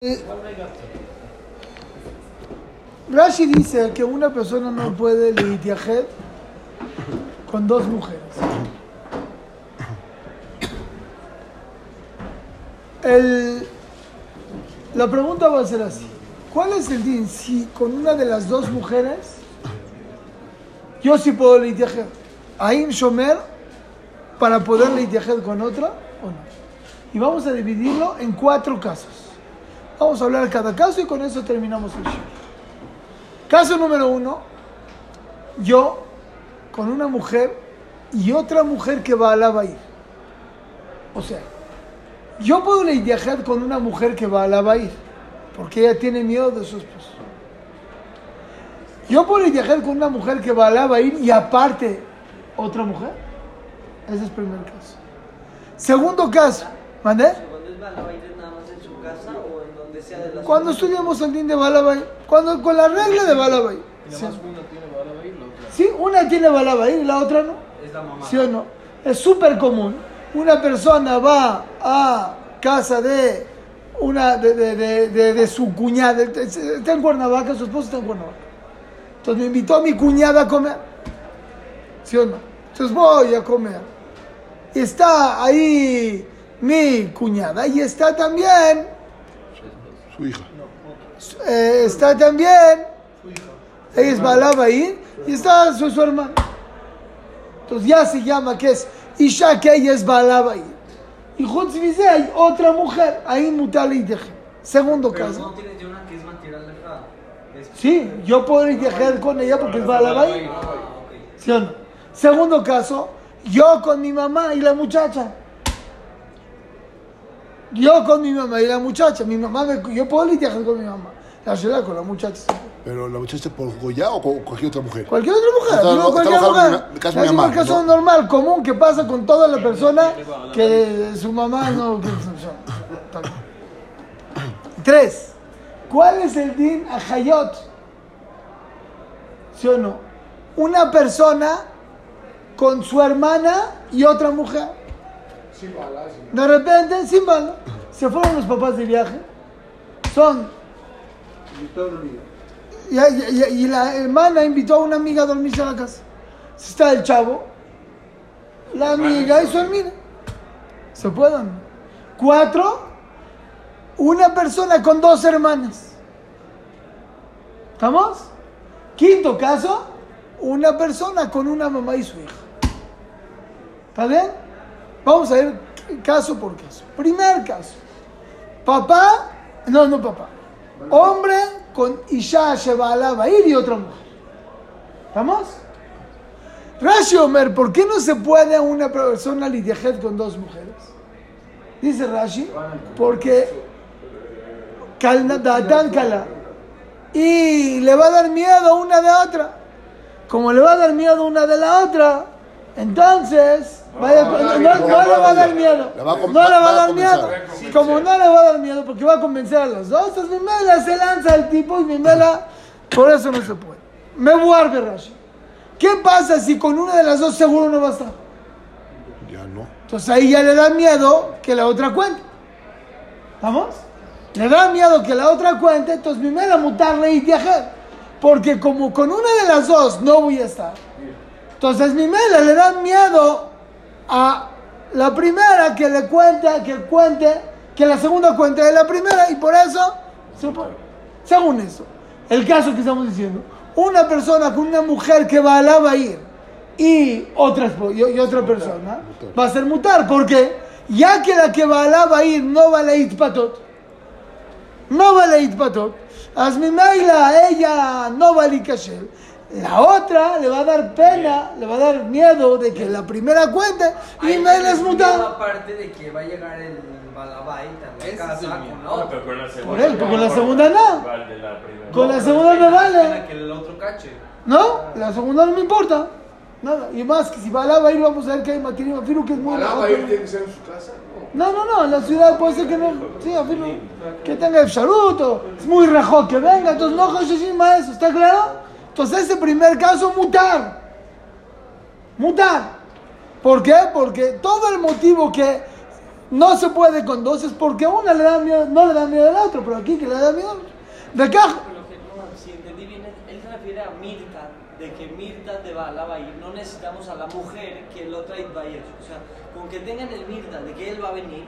Eh, Rashi dice que una persona no puede litiajer con dos mujeres. El- la pregunta va a ser así. ¿Cuál es el din si con una de las dos mujeres yo sí puedo litiajer? ¿Aim Shomer para poder litiajer con otra o no? Y vamos a dividirlo en cuatro casos. Vamos a hablar cada caso y con eso terminamos el show. Caso número uno, yo con una mujer y otra mujer que va a ir. O sea, yo puedo viajar con una mujer que va a ir, porque ella tiene miedo de su esposo. Yo puedo viajar con una mujer que va a ir y aparte otra mujer. Ese es el primer caso. Segundo caso, ¿mandé? Cuando es Balabair es nada más en su casa de Cuando estudiamos el din de Balabay, cuando con la regla de Balabay. Y Sí. una tiene bala y la otra. Sí, una tiene Balabay y la otra no. Es la mamá. ¿Sí o no? Es súper común. Una persona va a casa de una de, de, de, de- de su cuñada, está en Cuernavaca, su esposo está en Cuernavaca. Entonces me invitó a mi cuñada a comer. ¿Sí o no? Entonces voy a comer. Y está ahí mi cuñada y está también, Su hija. eh, está también, ella es Balabay y está su, su hermano. Entonces ya se llama que es Isha, que ella es Balabay. Y Jutz Vize hay otra mujer, ahí mutal y deje. Segundo Pero caso. no tienes de una que es material legal. Es... Sí, yo puedo ir dejar con ella porque es Balabay. Ah. ¿Sí o no? Segundo caso, yo con mi mamá y la muchacha. Yo con mi mamá y la muchacha. Mi mamá me- yo puedo dejar con mi mamá. La ciudad con la muchacha. Pero la muchacha por Goya o con cualquier otra mujer. Cualquier otra mujer. Está- cualquier mujer. caso Es mi un mamá, caso ¿no? normal, común, que pasa con toda la persona que su mamá no... Tres. ¿Cuál es el din a Hayot? ¿Sí o no? Una persona con su hermana y otra mujer. De repente, sin bala, se fueron los papás de viaje. Son y, y- y- y la hermana invitó a una amiga a dormirse a la casa. Está el chavo, la amiga y su amiga. ¿Se pueden? Cuatro, una persona con dos hermanas. ¿Estamos? Quinto caso, una persona con una mamá y su hija. ¿Está bien? Vamos a ver caso por caso. Primer caso. Papá, no, no papá. Hombre con Isha Shevala Bair y otra mujer. ¿Estamos? Rashi Omer, ¿por qué no se puede una persona lidiajet con dos mujeres? Dice Rashi, porque Kala. Y le va a dar miedo una de otra. Como le va a dar miedo una de la otra, entonces vaya- no, no- no le va a dar miedo. La va a No le va a dar miedo. Como no le va a dar miedo porque va a convencer a los dos, entonces mi mela se lanza el tipo y mi mela, por eso no se puede. Me guarde Rashi. ¿Qué pasa si con una de las dos seguro no va a estar? Ya no. Entonces ahí ya le da miedo que la otra cuente. ¿Vamos? Le da miedo que la otra cuente, entonces mi mela mutarle y viajar. Porque como con una de las dos no voy a estar. Entonces mi mela le da miedo a la primera que le cuente, que cuente, que la segunda cuente de la primera y por eso. Según eso, el caso que estamos diciendo, una persona con una mujer que va a ir y otra, espo- y, otra persona va a ser mutar, porque ya que la que va a ir no va a la itpatot, no va a la itpatot, hazmi maila, ella no va a la otra le va a dar pena, le va a dar miedo de que la primera cuente y me mutar. Aparte de que va a llegar el Ese la es el casa miedo. con No, pero con la segunda. Por él, porque con la segunda no. Vale, la primera. Con la pero segunda pena, vale. que el otro cache. No, la segunda no me importa. Nada. Y más que si la ir vamos a ver que hay material, afirmo que es muy ahí tiene que ser en su casa. No, no, no, en la ciudad puede ser que no. Sí, afirmo que tenga el charuto. Es muy rajó que venga, entonces no Hoshishima eso, ¿está claro? Entonces ese primer caso, mutar. Mutar. ¿Por qué? Porque todo el motivo que no se puede con dos, es porque una le da miedo, no le da miedo al otro, pero aquí que le da miedo. De acá, si entendí bien, él se refiere a Mirta, de que Mirta Bala va a ir. No necesitamos a la mujer que lo trae va a ir. O sea, con que tengan el Mirta de que él va a venir,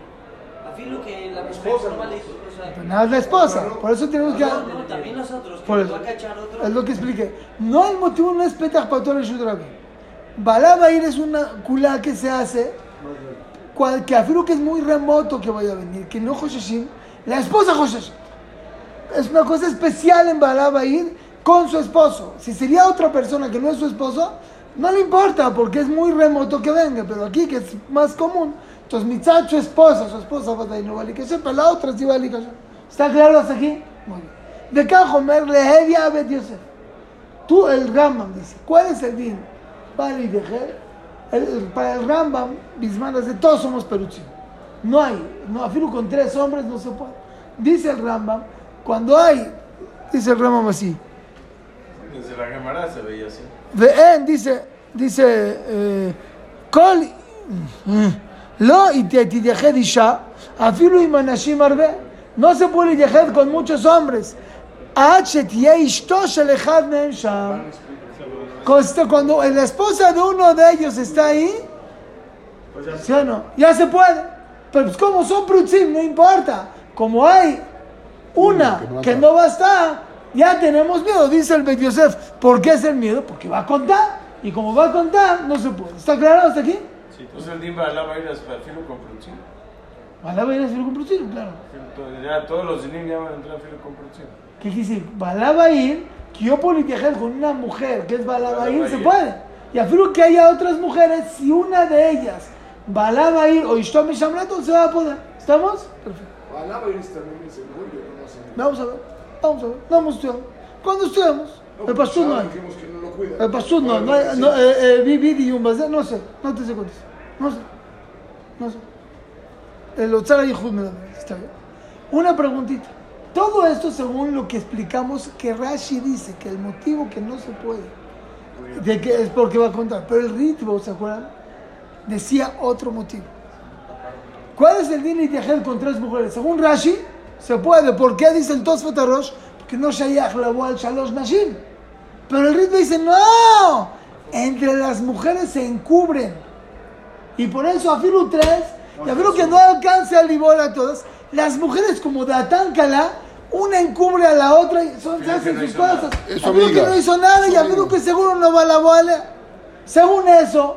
a fin lo que la mujer no vale. O sea, Pero nada es la esposa, por eso tenemos que... no, no, también nosotros, que Por nos eso. va a cachar otro. Es lo que expliqué. No hay motivo, no es petach para todo el Shudrabi. Balá Bair es una culá que se hace, cual, que afirmo que es muy remoto que vaya a venir, que no Joshashim, la esposa Joshashim. Es una cosa especial en Balá Bair con su esposo. Si sería otra persona que no es su esposo, no le importa porque es muy remoto que venga, pero aquí que es más común. Entonces, Mitzad, su esposa, su esposa Badai no vale sepa, la otra sí vale ¿Está claro hasta aquí? Muy bien. De Cajomer, Lehevi Abed Yosef. Tú, el Rambam, dice, ¿cuál es el din? Vale y Para el Rambam, Bismanas, de todos somos peruchim. No hay, no, afirmo con tres hombres no se puede. Dice el Rambam, cuando hay, dice el Rambam así. Desde la cámara se veía así. Ve, eh, dice, dice, eh, Col. לא תתייחד אישה, אפילו עם אנשים הרבה. No se puede להתייחד con muchos hombres, עד שתהיה אשתו של אחד מהם שם. Cuando- Cuando la esposa de uno de ellos está ahí, Pues ya ¿sí o no? Ya se puede. Pero pues como son prutzim, no importa. Como hay una que no que está. no va a estar, ya tenemos miedo, dice el Bet Yosef. ¿Por qué es el miedo? Porque va a contar. Y como va a contar, no se puede. ¿Está claro hasta aquí? Sí, entonces el Dimba va a ir a filo con Prutzin. Balá va a ir a un prutzim, claro. Ya todos los dinim ya van a entrar a filo con. ¿Qué quiere decir? Balá va a ir, que yo puedo con una mujer que es Balá va a ir, se puede. Y afirmo que haya otras mujeres, si una de ellas Balá va a ir o Ishtom y Shamrato, se va a poder. ¿Estamos? Perfecto. Alaba ir también es el orgullo, no. Vamos a ver, vamos a ver, vamos a estudiar. Cuando estudiamos, el pastor no hay. Dijimos que no lo cuida. El pastor no, no hay, no, eh, eh, vivir y un bazar, no sé, no te sé cuántos. No sé, no sé. El Otzara y da, está bien. Una preguntita. Todo esto según lo que explicamos que Rashi dice, que el motivo que no se puede, de que es porque va a contar. Pero el ritmo, ¿se acuerdan? Decía otro motivo. ¿Cuál es el din Itiahel con tres mujeres? Según Rashi, se puede. ¿Por qué dice el Tosfot Arosh? Porque no Shayach Labo al Shalosh Nashim. Pero el ritmo dice, no, entre las mujeres se encubren. Y por eso Afilu 3, y Afilu que no alcance al Libor a todas, las mujeres como Datán Kala, una encubre a la otra y son, se hacen sus cosas. Afilu que no hizo nada y Afilu que seguro no va a la bola. Según eso.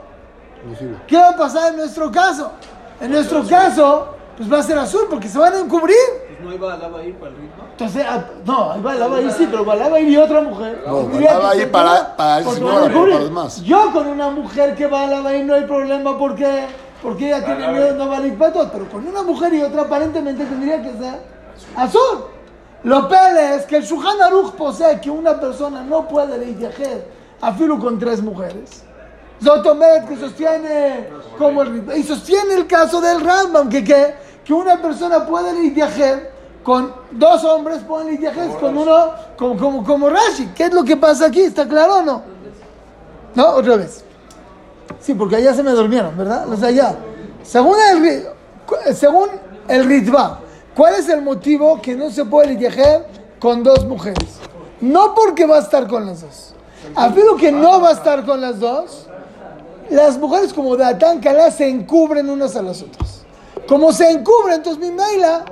¿qué va a pasar en nuestro caso? En nuestro caso, pues va a ser azul porque se van a encubrir. No iba a la va a ir para el ritmo. Entonces, ah, no, ahí va, la va a ir sí, pero va, la va a ir y otra mujer. No, Tendría la va a que ir ser para- para el señor, para los demás. Yo con una mujer que va a la va a ir no hay problema porque, porque ella tiene miedo, ir. no va a ir para todos. Pero con una mujer y otra aparentemente tendría que ser azul. Lo peor es que el Shuhan Aruch posee que una persona no puede leitejer a filo con tres mujeres. Zotomet que sostiene como el y sostiene el caso del Rambam que, que, que una persona puede leitejer con dos hombres pueden leitejer con uno como, como, como Rashi. ¿Qué es lo que pasa aquí? ¿Está claro o no? No, otra vez. Sí, porque allá se me durmieron, ¿verdad? Los de allá. Según el, según el Ritva, ¿cuál es el motivo que no se puede litigar con dos mujeres? No porque va a estar con las dos. Afirmo que no va a estar con las dos. Las mujeres como Datán Kalá se encubren unas a las otras. Como se encubren, entonces mi Meila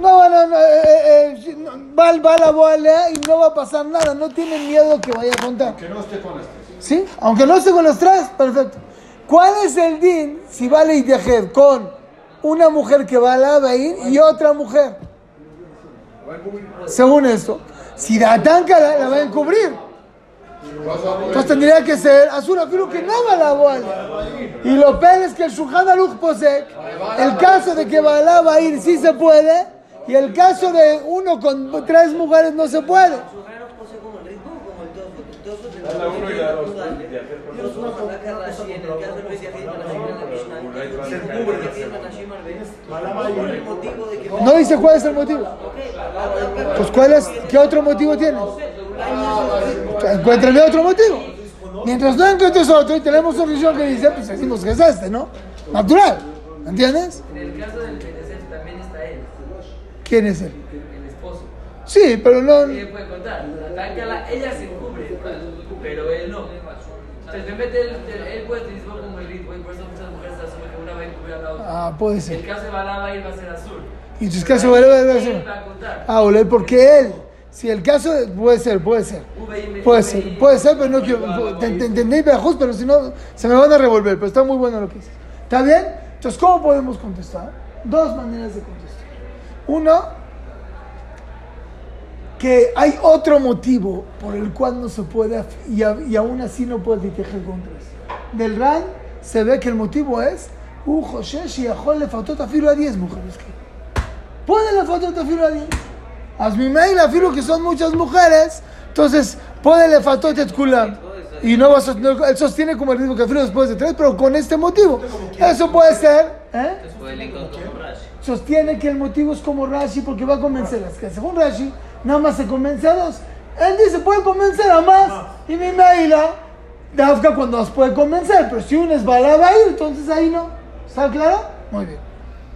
no a, no, eh, eh, eh, no, va, va a la boalea y no va a pasar nada. No tienen miedo que vaya a contar. Que no esté con las tres. ¿Sí? Aunque no esté con las tres, perfecto. ¿Cuál es el din si vale Idiahed con una mujer que va a la ir y otra mujer? Según esto, si Datán la, la va a encubrir, entonces tendría que ser azul, afirmo que no va a la bola. Y lo peor es que el Shulchan Aruch posee el caso de que Balá va a ir sí se puede y el caso de uno con tres mujeres no se puede. No dice cuál es el motivo. Pues cuál es, ¿qué otro motivo tienes? Encuéntrame otro motivo. Mientras no encuentres otro y tenemos una religión que dice, pues decimos que es este, ¿no? Natural. ¿Entiendes? En el caso del Benesef también está él, ¿Quién es él? el esposo. Sí, pero no. Ella puede contar. Ataca ella se cubre, pero él no. Entonces, realmente él, él puede utilizarlo como el ritmo, y por eso muchas mujeres asumen que una va a encubrir a la otra. Ah, puede El ser. caso de Balá va a ir va a ser azul. Y casos va a Él ser. va a contar. Ah, ole, porque él. Si el caso puede ser, puede ser. Puede ser, puede ser, pero no quiero. Te, te entendí, pero si no, se me van a revolver. Pero está muy bueno lo que dices. ¿Está bien? Entonces, ¿cómo podemos contestar? Dos maneras de contestar. Uno, que hay otro motivo por el cual no se puede, y, a- y aún así no puede tejer contra eso. Del RAN se ve que el motivo es, "U Joshesh y Ajol le faltó tafiro a 10 mujeres. Puede le faltó tafiro a 10. Hazmi mail, afiro que son muchas mujeres, entonces puede le faltó tetkulam. Y no va a sostener, él sostiene como el ritmo que afiro después de tres, pero con este motivo. Eso puede ser, ¿eh? Sostiene que el motivo es como Rashi porque va a convencerlas. Que según Rashi, nada más se convence a dos. Él dice, puede convencer a más. Y mi Meila, Dafka cuando nos puede convencer. Pero si uno es Bala va a ir, entonces ahí no. ¿Está claro? Muy bien.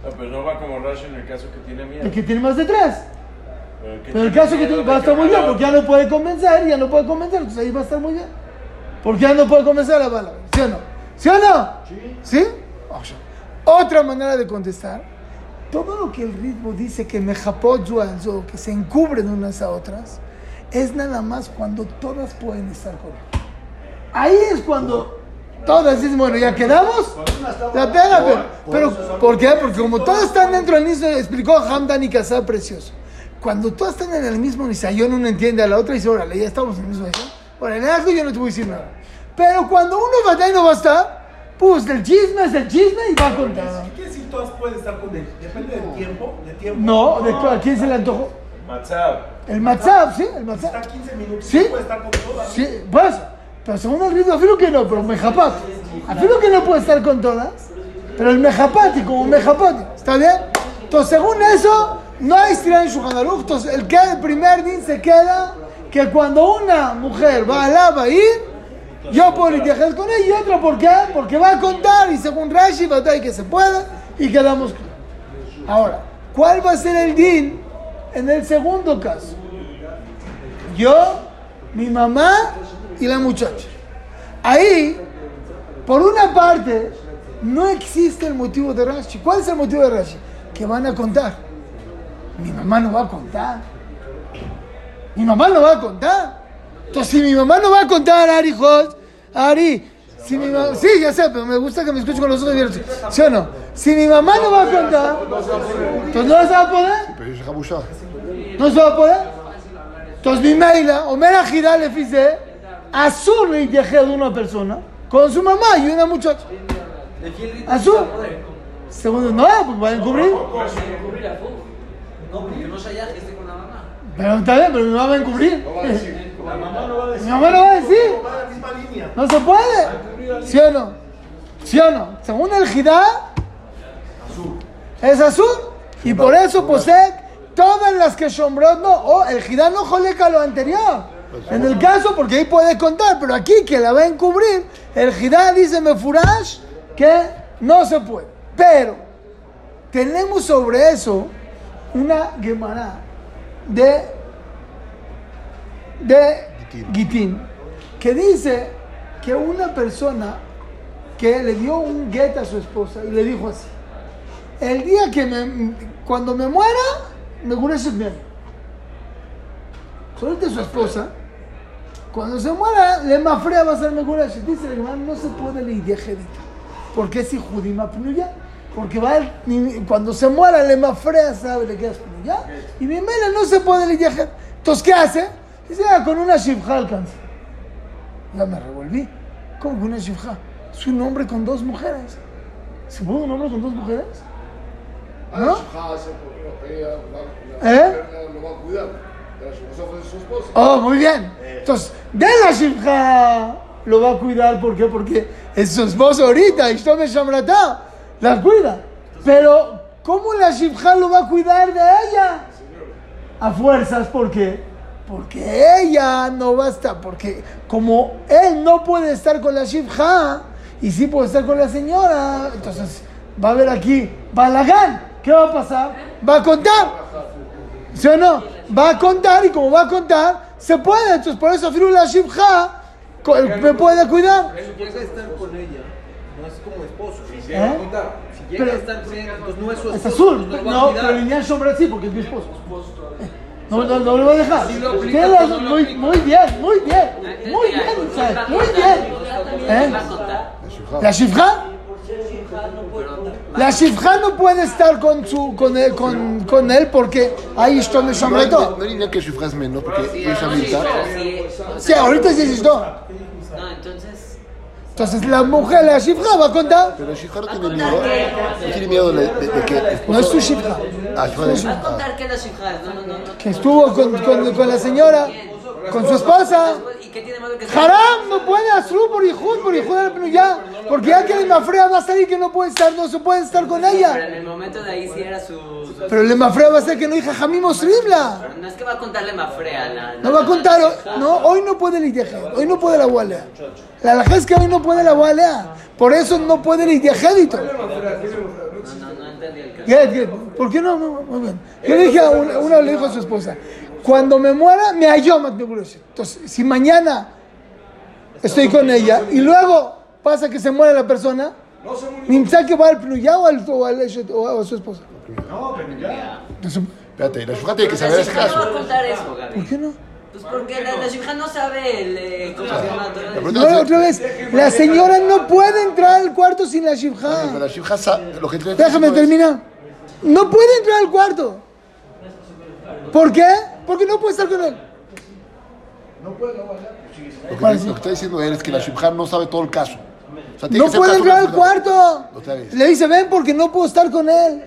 No, pero no va como Rashi en el caso que tiene miedo. El que tiene más de tres. Pero el, que Pero el tiene caso que tiene, va a estar muy bien porque ya no puede convencer, ya no puede convencer. Entonces ahí va a estar muy bien. Porque ya no puede convencer a la Bala. ¿Sí o no? ¿Sí o no? ¿Sí? Otra manera de contestar. Todo lo que el ritmo dice que mejapot yuanzo, que se encubren unas a otras, es nada más cuando todas pueden estar con. Ahí es cuando todas dicen, bueno, ya quedamos. La pena, pero, pero ¿por qué? Porque como todas están dentro del mismo, explicó Hamdan y precioso. Cuando todas están en el mismo nisayón, uno entiende a la otra y dice, órale, ya estamos en el mismo nisayón. Órale, en algo yo no te voy a decir nada. Pero cuando uno va a y no va a estar, pues el chisme es el chisme y va a contar. ¿Qué decir todas pueden estar con él? Depende del tiempo, de tiempo. No, ¿de a quién se le antojó? Matzab. El WhatsApp, sí, el Está WhatsApp. 15 minutos, Sí. puede estar con todas. Sí, pues, pero según el ritmo, afirmo que no, pero mejapat. Afirmo que no puede estar con todas, pero el mejapati como mejapati, ¿está bien? Entonces, según eso, no hay estirada en Shulchan. Entonces, el, que, el primer din se queda que cuando una mujer va a la ir, yo puedo litigar con ella y otra, ¿por qué? Porque va a contar y según Rashi va a que se pueda y quedamos. Ahora, ¿cuál va a ser el din en el segundo caso? Yo, mi mamá y la muchacha. Ahí, por una parte, no existe el motivo de Rashi. ¿Cuál es el motivo de Rashi? Que van a contar. Mi mamá no va a contar. Mi mamá no va a contar. Entonces, si mi mamá no va a contar, Ari Hot, Ari, si mi mamá, sí, ya sé, pero me gusta que me escuchen con los ojos abiertos. ¿Sí o no? Si mi mamá no va a contar, entonces no se va a poder. Pero es Jabusha. No se va a poder. Entonces, mi maila, Omer Ajida le fice, azul le viaje de una persona con su mamá y una muchacha. ¿De quién ritmo Azul. va? Segundo, no, porque van a encubrir. No, porque no se haya que esté con la mamá. Pero está bien, pero mi mamá va a encubrir. La mamá no va a decir. Mi mamá no va a decir. No se puede. ¿Sí o no? ¿Sí o no? Según el Jidá, es azul. Y por eso posee todas las que Shombrot no. O el Jidá no joleca lo anterior. En el caso, porque ahí puede contar, pero aquí que la va a encubrir, el Jidá dice Mefurash que no se puede. Pero tenemos sobre eso una Gemara de, de Gitín. Gitín, que dice que una persona que le dio un get a su esposa y le dijo así, el día que me, cuando me muera, me gureses bien. Suelte su esposa, cuando se muera, le mafrea va a ser me gureses. Dice el hermano, no se puede le idiejedita. Porque es judima ya Porque va el- cuando se muera, le mafrea, sabe, le quedas ya Y mi mela no se puede le. Entonces, ¿qué hace? Dice, ah, con una shivja alcanza. Ya me revolví. ¿Cómo que una shivja? Es un hombre con dos mujeres. ¿Se puede un hombre con dos mujeres? Ah, ¿No? ¿Eh? Oh, muy bien. Entonces, de la shivja lo va a cuidar. ¿Por qué? Porque es su esposo ahorita. Y me Shamratá. La cuida. Pero, ¿cómo la shivja lo va a cuidar de ella? A fuerzas, ¿por qué? Porque ella no va a estar. Porque como él no puede estar con la shivja y sí puede estar con la señora, entonces va a haber aquí balagán. ¿Qué va a pasar? Va a contar. ¿Sí o no? Va a contar y como va a contar, se puede. Entonces por eso Firula Shivha co- me puede cuidar. Si llega a estar con ella, no es como esposo. Si ¿Eh? Si llega Pero- a estar con ella, entonces no es su Es esposo. azul. entonces lo va a No, pero Lineal Sombra sí, porque es mi esposo. No, no, no lo voy a dejar. Muy, muy bien, muy bien. Muy bien, muy bien. ¿Eh? ¿La Shifra? La Shifra no puede estar con, su, con, él, con, con él porque ahí está el No, sombreto. no diría que Shifra es menos, porque yo Shamilta. Sí, ahorita sí es esto. No, entonces. Entonces la mujer, la Shifra va a contar. Pero Shifra no tiene miedo. No tiene miedo de, de- de que. No es su Shifra. Ah, Va a contar que la shifra. No, no, no. no. Que estuvo con, con, con la señora, con su esposa. ¿Y qué tiene malo que Haram no puede Asru por Ijud, por Ijud al ya. Porque ya que el Mafrea va a salir que no puede estar, no se puede estar con Pero ella. en el momento de ahí sí era su. Pero el Mafrea va a ser que no hija Jamim Osribla. Pero no es que va a contarle Mafrea. La, No va a contar, no, hoy no puede el hoy no puede la Walea. La alhaja es que hoy no puede la Walea. Por eso no puede el Itiajédito. No, no, no entendí el caso. ¿Por qué no? No, Muy bien. Yo le dije a una, una le dijo a su esposa, cuando me muera, me ayomat mi. Entonces, si mañana estoy con ella y luego pasa que se muere la persona, Nimsa que va al Pnuyá o al, o a, su esposa. Entonces, Espérate, la Shifra tiene que saber ese shifra no va a caso. contar eso, Gaby. ¿Por qué no? Pues porque la, la no sabe el. eh, ¿Cómo se llama? No, otra vez, la señora no puede entrar al cuarto sin la te Déjame terminar. No puede entrar al cuarto. ¿Por qué? Porque no puede estar con él. Lo que, lo que está diciendo él es que la Shifra no sabe todo el caso. O sea, tiene No puede entrar al cuarto. Le dice, ven porque no puedo estar con él.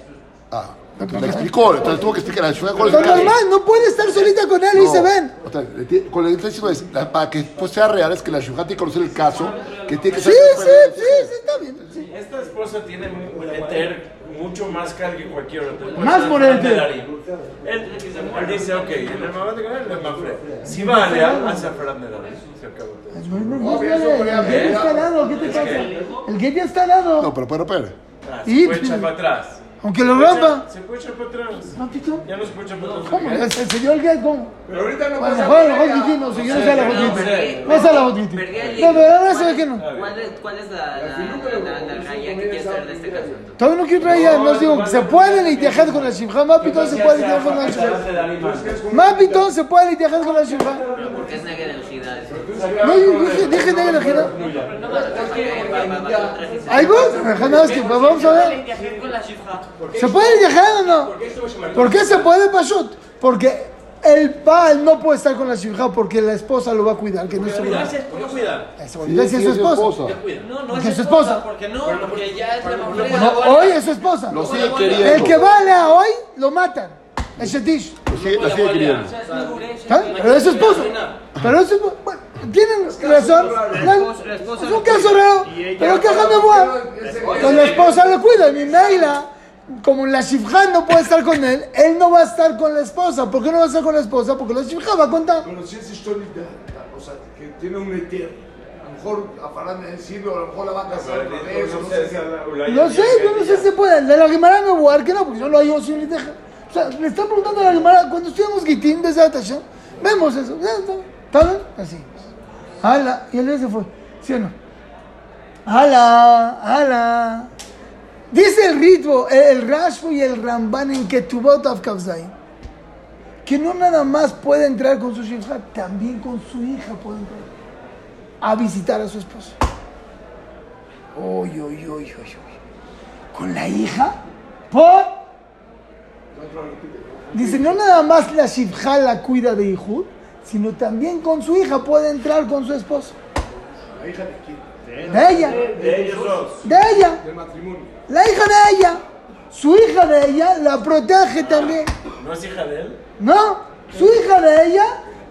Ah, entonces le explicó. Entonces tuvo que explicar a el caso. normal, no puede estar solita con él. Le dice, No, ven. tiene- Con lo que está diciendo es, para que pues, sea real, es que la Shifra tiene que conocer el caso, que tiene que Sí, sí, sí, sí, está bien. sí. Esta esposa tiene eter mucho más carga que cualquier otro. Puede Más por. Darín. Él, dice, ok, en el mamá de ganar, el Mafre. Si va a Alea, hace a Fran de Darín. Se acabó todo. No, no, no, El que ya está dado, ¿qué te pasa? El que ya está dado. No, pero pero, pero. Ah, Y- Se puede echar para atrás. Aunque lo Se puede rompa. Se puede echar para atrás. Papito. Ya no se puede echar para atrás. ¿Cómo? ¿El señor qué? ¿Cómo? Pero ahorita no A la Hotgiti no yo no sé la Hotgiti. No sé la el No, pero ahora se ve que no. ¿Cuál es, cuál es la, la, la, la raya que quieres saber de este caso? Todavía no quiero traer ya, no digo, se puede con la Shifra, Mapito se puede litigar con la Shifra. Mapito se puede litigar con la Shifra. Pero porque es negra energía. No, yo dije, negra gira. Ahí vos, nada más que vamos a ver. ¿Se puede litigar o no? ¿Por qué se puede Pashut? Porque el Baal no puede estar con la Shifra porque la esposa lo va a cuidar, que no es ¿Por qué cuidar? Es su esposa. No, no es es su esposa. Porque no, porque ya es la mujer. No, hoy es su esposa. Lo sigue queriendo. El que vale a hoy, lo matan. El Shetish. Lo sigue, queriendo. Pero es su esposo. Pero es su esposo. Bueno, tienen razón. Es un caso raro. Pero que voir. Con la esposa lo cuida. Mi Meila, como la Shifra no puede estar con él, él no va a estar con la esposa. ¿Por qué no va a estar con la esposa? Porque la Shifra va a contar. Pero si es historia, o sea, que tiene un eter, a lo mejor a Farán en Silvio, a lo mejor la va a casar no sé qué. No sé, yo no sé si se puede. De la Guimara me voy a dar que no, porque yo lo hago sin liteja. O sea, le están preguntando a la Guimara, cuando estudiamos Gitín desde Atasha, vemos eso. Está. ¿Está bien? Así. Ala, y el día se fue. ¿Sí o no? Ala, ala. Dice el ritmo, el, Rashfo y el Ramban en Ketubot Afkavzai, que no nada más puede entrar con su shifra, también con su hija puede entrar a visitar a su esposo. Uy, uy, uy. ¿Con la hija? ¿Por? Dice, no nada más la shifja la cuida de Ihud, sino también con su hija puede entrar con su esposo. ¿La hija de quién? De ella. De ellos dos. De ella. Del matrimonio. La hija de ella. Su hija de ella la protege también. ¿No es hija de él? ¿No? Su hija de ella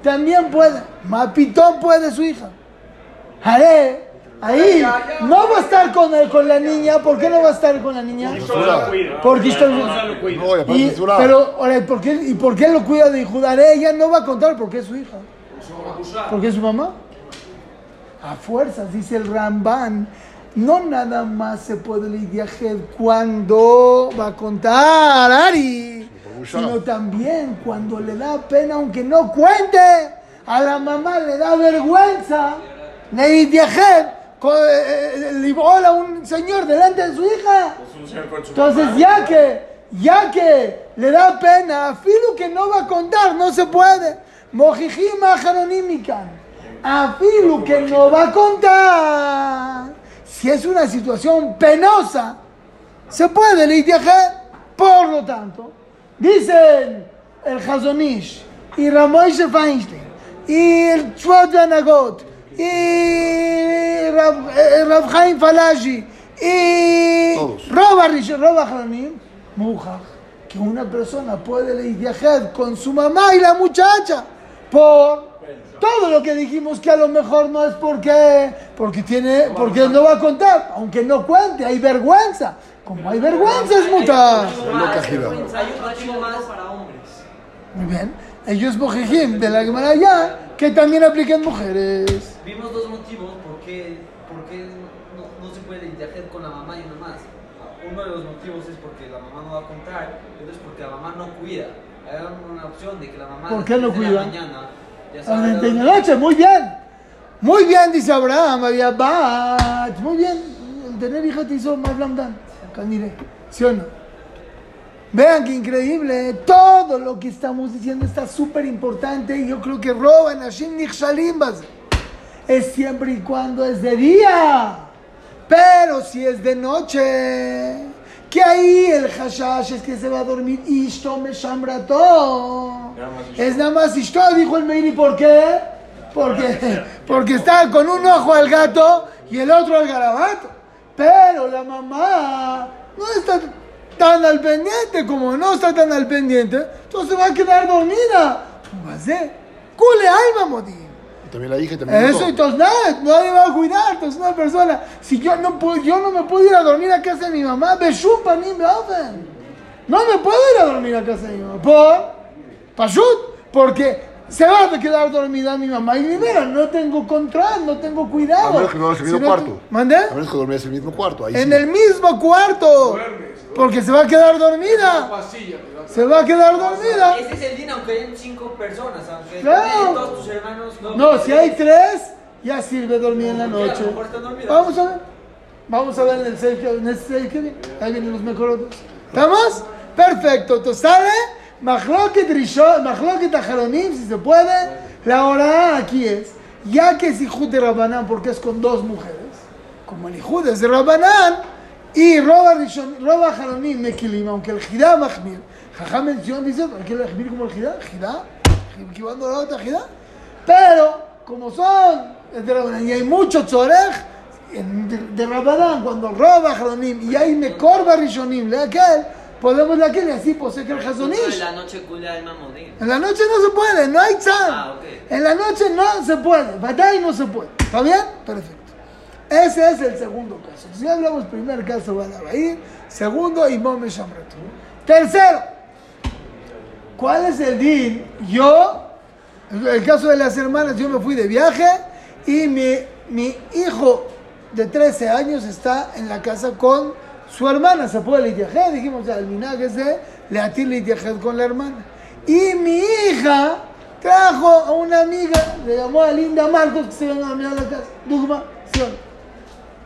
también puede. Mapitón puede su hija. Haré. Ahí no va a estar con, el- con la niña. ¿Por qué no va a estar con la niña? Porque está y pero, ahora, ¿por qué, ¿y por qué lo cuida de Judá? Ella no va a contar porque es su hija. Porque es su mamá. A fuerzas, dice el Ramban. no nada más se puede lidiar cuando va a contar Ari, sino también cuando le da pena, aunque no cuente, a la mamá le da vergüenza lidiar a un señor delante de su hija. Entonces, ya que, ya que le da pena, filo que no va a contar, no se puede. Mojijima jaronímica. A filo que no va a contar. Si es una situación penosa, se puede litigar. Por lo tanto, dicen el Hazonish y Ramoishe Feinstein y el Anagot y Rav, eh, Chaim Falashi y. Roba Rish- Roba que una persona puede lidiar con su mamá y la muchacha por todo lo que dijimos que a lo mejor no es porque porque tiene porque no va a contar aunque no cuente hay vergüenza como hay vergüenza es muta Hay un más- para hombres. muy bien ellos mojejim de la Gemara ya que también aplican mujeres Vimos dos motivos por qué, por qué no, no se puede interactuar con la mamá y nada más. Uno de los motivos es porque la mamá no va a contar, y otro es porque la mamá no cuida. Hay una opción de que la mamá ¿Por qué no 10 de la cuida? mañana las a 20 de dónde- la noche muy bien. Muy bien dice Abraham había bat muy bien el tener hija te hizo más blandan canire ¿sí o no? Vean qué increíble, todo lo que estamos diciendo está súper importante y yo creo que roban Hashem Nichshalim base. Es siempre y cuando es de día, pero si es de noche, que ahí el hashash es que se va a dormir Ishto me shambrato. Nada más Ishto. Es nada más Ishto, dijo el Meiri, ¿por qué? Porque, porque está con un ojo al gato y el otro al garabato. Pero la mamá no está tan al pendiente, como no está tan al pendiente, entonces va a quedar dormida. Va a ser. Alma, motín. Y también la hija y también Eso, todo. entonces nada, nadie va a cuidar. Entonces una persona, si yo no puedo, yo no me puedo ir a dormir a casa de mi mamá, beshupa ni me hacen. No me puedo ir a dormir a casa de mi mamá. ¿Por? Pashut. Porque se va a quedar dormida mi mamá y mira, no tengo control, no tengo cuidado. A menos que no es el mismo Si no- cuarto. ¿Mandé? A menos que dormías en el mismo cuarto. Ahí En sí. el mismo cuarto. Porque se va a quedar dormida. Se va a quedar dormida. Ese es el din, aunque hayan cinco personas, aunque Claro. todos tus hermanos. No, si hay tres, ya sirve dormir en la noche. Vamos a ver. Vamos a ver en el selfie, en este selfie. Ahí vienen los mejores. ¿Estamos? Perfecto. Entonces sale Mahloket Ajaronim, si se puede. La hora aquí es, ya que es Ijud de Rabanán, porque es con dos mujeres, como el Ijud es de Rabanán, y Roba Rishon, Roba Jaronim Mekilim, aunque el Jidá Mahmir. Jajá mención dice, ¿para qué el Mahmir como el Jidá? Jidá, equivocando la otra Jidá. Pero, como son de Rabanán, y hay mucho Tzorej, en- de, de Rabanán, cuando Roba Jaronim, y hay Mekor Rishonim, le aquel, podemos aquel, y así posee que el En la noche alma. En la noche no se puede, no hay tzam. Ah, ok. En la noche no se puede, batalla no se puede. ¿Está bien? Perfecto. Ese es el segundo caso. Si hablamos primer caso, ir. Segundo, Imom Shamretu. Tercero, ¿cuál es el din? Yo, el caso de las hermanas, yo me fui de viaje y mi, mi hijo de 13 años está en la casa con su hermana. Se puede litiajer, dijimos ya, el minaje es de leatir litiajer con la hermana. Y mi hija trajo a una amiga, le llamó a Linda Marcos, que se venga a mirar la casa. Dugma, ¿sí o no?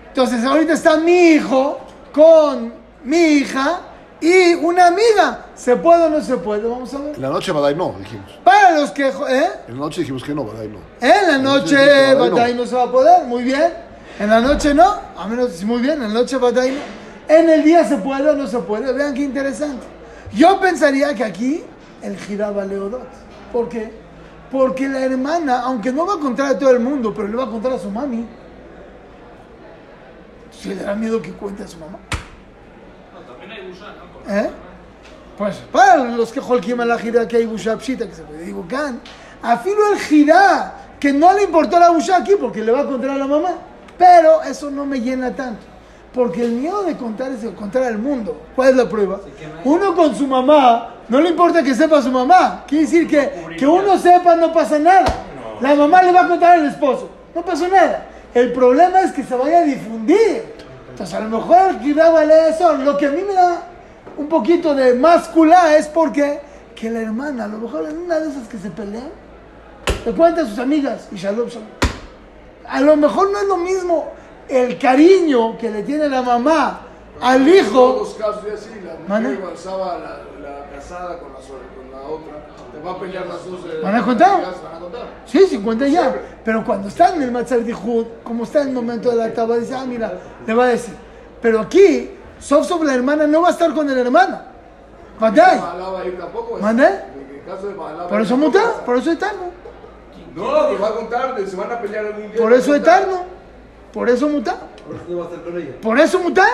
Entonces ahorita está mi hijo con mi hija y una amiga. ¿Se puede o no se puede? Vamos a ver. En la noche Badai no, dijimos. Para los que... ¿eh? En la noche dijimos que no, Badai no. En la noche Badai no. Badai no se va a poder, muy bien. En la noche no, a menos, muy bien, en la noche Badai no. En el día se puede o no se puede, vean qué interesante. Yo pensaría que aquí el giraba Leodot. ¿Por qué? Porque la hermana, aunque no va a contar a todo el mundo, pero le va a contar a su mami. Si le da miedo que cuente a su mamá. ¿Eh? Pues para los que jolquim a la gira que hay busha pshita, que se puede equivocar, afilo el gira, que no le importó la busha aquí porque le va a contar a la mamá, pero eso no me llena tanto. Porque el miedo de contar es contar al mundo. ¿Cuál es la prueba? Uno con su mamá, no le importa que sepa su mamá. Quiere decir que, que uno sepa no pasa nada. La mamá le va a contar al esposo. No pasó nada. El problema es que se vaya a difundir. Entonces, a lo mejor el Gidá vale eso. Lo que a mí me da un poquito de más culá es porque que la hermana, a lo mejor en una de esas que se pelean, le cuenta a sus amigas y shalom, shalom. A lo mejor no es lo mismo el cariño que le tiene la mamá al En todos hijo. los casos es así, la mujer balsaba la, la casada con la, con la otra. Te va a pelear las dos. eh, ¿Van a contar? amigas, Van a contar. Sí, 50 ya. Pero cuando está en el Matzah de Jud, como está en el momento de la taba, dice, ah, mira, le va a decir. Pero aquí, sof sobre la hermana no va a estar con hermana. El de Baala va Por eso muta, por eso eterno. No, te va a contar, se van a pelear algún día. Por eso eterno. Por eso muta. Por eso no va a estar con ella. Por eso muta.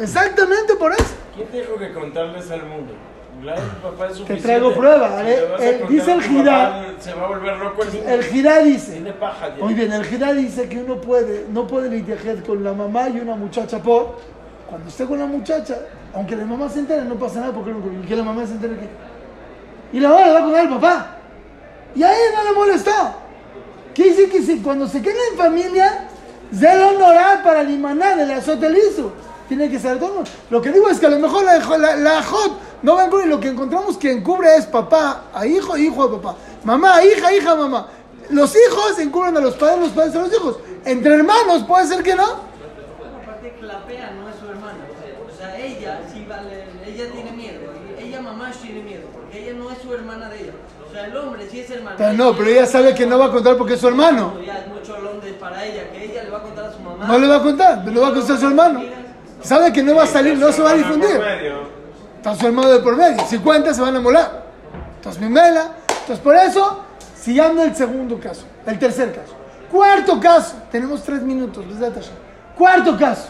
Exactamente por eso. ¿Quién te dijo que contarles al mundo? Claro, tu papá es Te traigo prueba, Si ¿eh? le vas a Eh, contar dice el papá, Se va a volver loco el. El Girá dice. Tiene paja ya. Muy bien, el Girá dice que uno puede, no puede litigar con la mamá y una muchacha por. Cuando esté con la muchacha, aunque la mamá se entere, no pasa nada porque no, que la mamá se entere que. Y la mamá le va a contar al papá. Y a él no le molestó. Quiere decir que si cuando se queda en familia, zelo honorar para limanar el azotelizo. Tiene que ser todo. Lo que digo es que a lo mejor la, la, la no va a encubrir. Lo que encontramos que encubre es papá a hijo, hijo a papá. Mamá hija, hija mamá. Los hijos encubren a los padres, los padres a los hijos. Entre hermanos puede ser que no. Aparte, Clapea no es su hermana. O sea, ella sí vale, ella tiene miedo. Ella mamá tiene miedo, porque ella no es su hermana de ella. O sea, el hombre sí es hermano. Pero no, pero ella sabe que no va a contar porque es su hermano. Ya es mucho Londres para ella, que ella le va a contar a su mamá. No le va a contar, pero le va a contar a su hermano. Sabe que no va a salir, no se va a difundir. Está su hermano de por medio. Si cuenta, se van a molar. Entonces, mi mela. Entonces, por eso, siguiendo el segundo caso, el tercer caso. Cuarto caso. Tenemos tres minutos. Cuarto caso.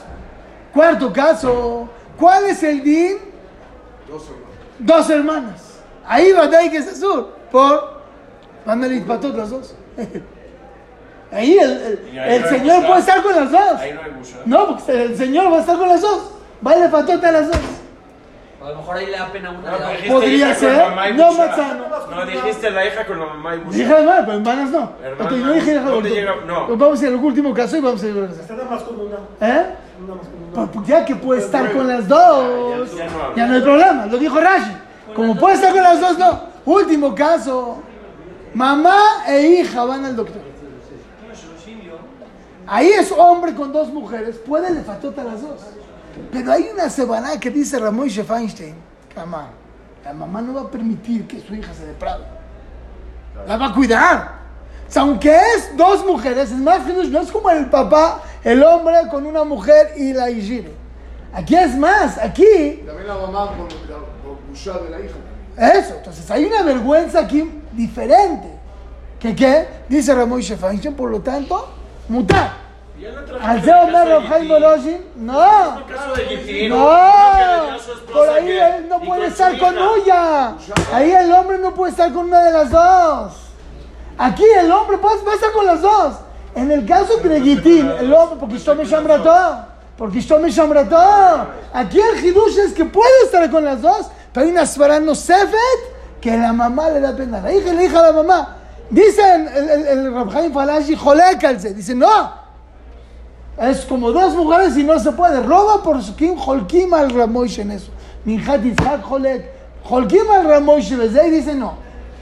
Cuarto caso. ¿Cuál es el din? Dos hermanos. Dos hermanas. Ahí va a que es azul. Por. A patot las dos. Ahí el, el- ahí el no señor puede estar con las dos. Ahí no hay buscar. No, porque el señor va a estar con las dos. Va a patot a las dos. A lo mejor ahí le da pena una No, de la Podría ser. mamá No. Matzano. No, dijiste la hija con la mamá y Busha. Dije hermana, pero hermanas no. Hermanas, Entonces, no dije hija no con no. Pues Vamos a ir al último caso y vamos a ir a ver. Está nada más con una. ¿Eh? Una más con una. Pues, pues, ya que puede estar con las dos. Ya no habla. Ya no hay problema, lo dijo Rashi. Como puede estar con las dos, no. Último caso. Mamá e hija van al doctor. Ahí es hombre con dos mujeres, puede le fatota a las dos. Pero hay una semana que dice Ramón Feinstein, mamá, la mamá no va a permitir que su hija se deprave. La va a cuidar. O sea, aunque es dos mujeres, es más finush, no es como el papá, el hombre con una mujer y la hijire. Aquí es más, aquí también la mamá con la de la hija. eso, entonces hay una vergüenza aquí diferente. ¿Que qué? Dice Ramón Feinstein, por lo tanto, mutar. Al de Rafael Gitín. Boroshin, no. No, le por ahí él no puede estar con ella. Ahí el hombre no puede estar con una de las dos. Aquí el hombre puede, estar con las dos. En el caso de Gitín, el hombre, porque esto me todo. Porque esto me todo. Aquí el hidush es que puede estar con las dos, pero hay una svarano sefet que la mamá le da pena. La hija la hija a la mamá. Dice el, el, el, Falashi. Dice, no. Es como dos mujeres y no se puede. Roba por Kim Holkim al Ramoishe en eso. Minjat Yitzhak Holek. Holkim al Ramoishe y dice no.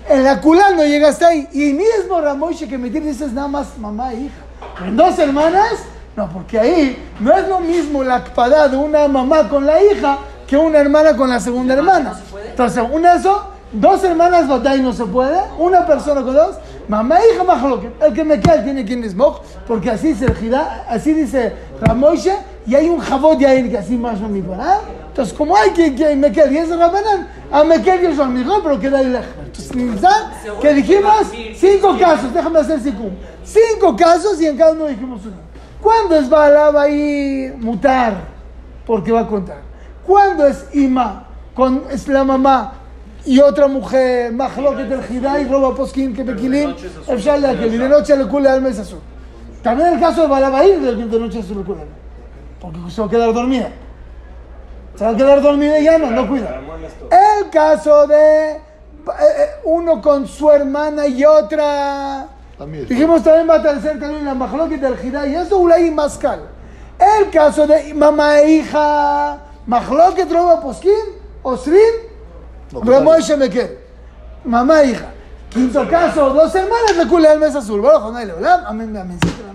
En la culá no llega hasta ahí. Y mismo Ramoishe que me dices nada más mamá e hija. Pero en dos hermanas, no, porque ahí no es lo mismo la akpadá de una mamá con la hija que una hermana con la segunda hermana. Entonces, una eso, dos hermanas batay no se puede, una persona con dos, mamá e hija majloque. El que me queda tiene quien es moj, porque así el Jidá, así dice Ramoishe, y hay un jabot de ahí que así más no me para. Entonces, como hay que, que me queda, y es Rabanan, a me queda que son mi pero queda ahí lejos. Entonces, Nizá, que dijimos cinco casos, déjame hacer cinco. Cinco casos y en cada uno dijimos uno. ¿Cuándo es Bala va a ir mutar? Porque va a contar. ¿Cuándo es Ima? Con, es la mamá y otra mujer, Mahloket del Jidá y roba poskin que bequilim, el Shala que de noche le cule al mes azul. También el caso de Bala va a ir del de noche se le cule. Porque se va a quedar dormida. Se va a quedar dormida y ya no, no cuida. El caso de eh, uno con su hermana y otra. También. Dijimos también va a tercer también la Mahloket del Jidá y eso Ulay Mascal. El caso de mamá e hija, Mahloket Roba Poskin, Osrin, No, Remoishe Mekel. Mamá e hija. Quinto caso, dos hermanas de Kule al mes azul. Baruch Adonai Leolam. Amén, amén. Sí, pero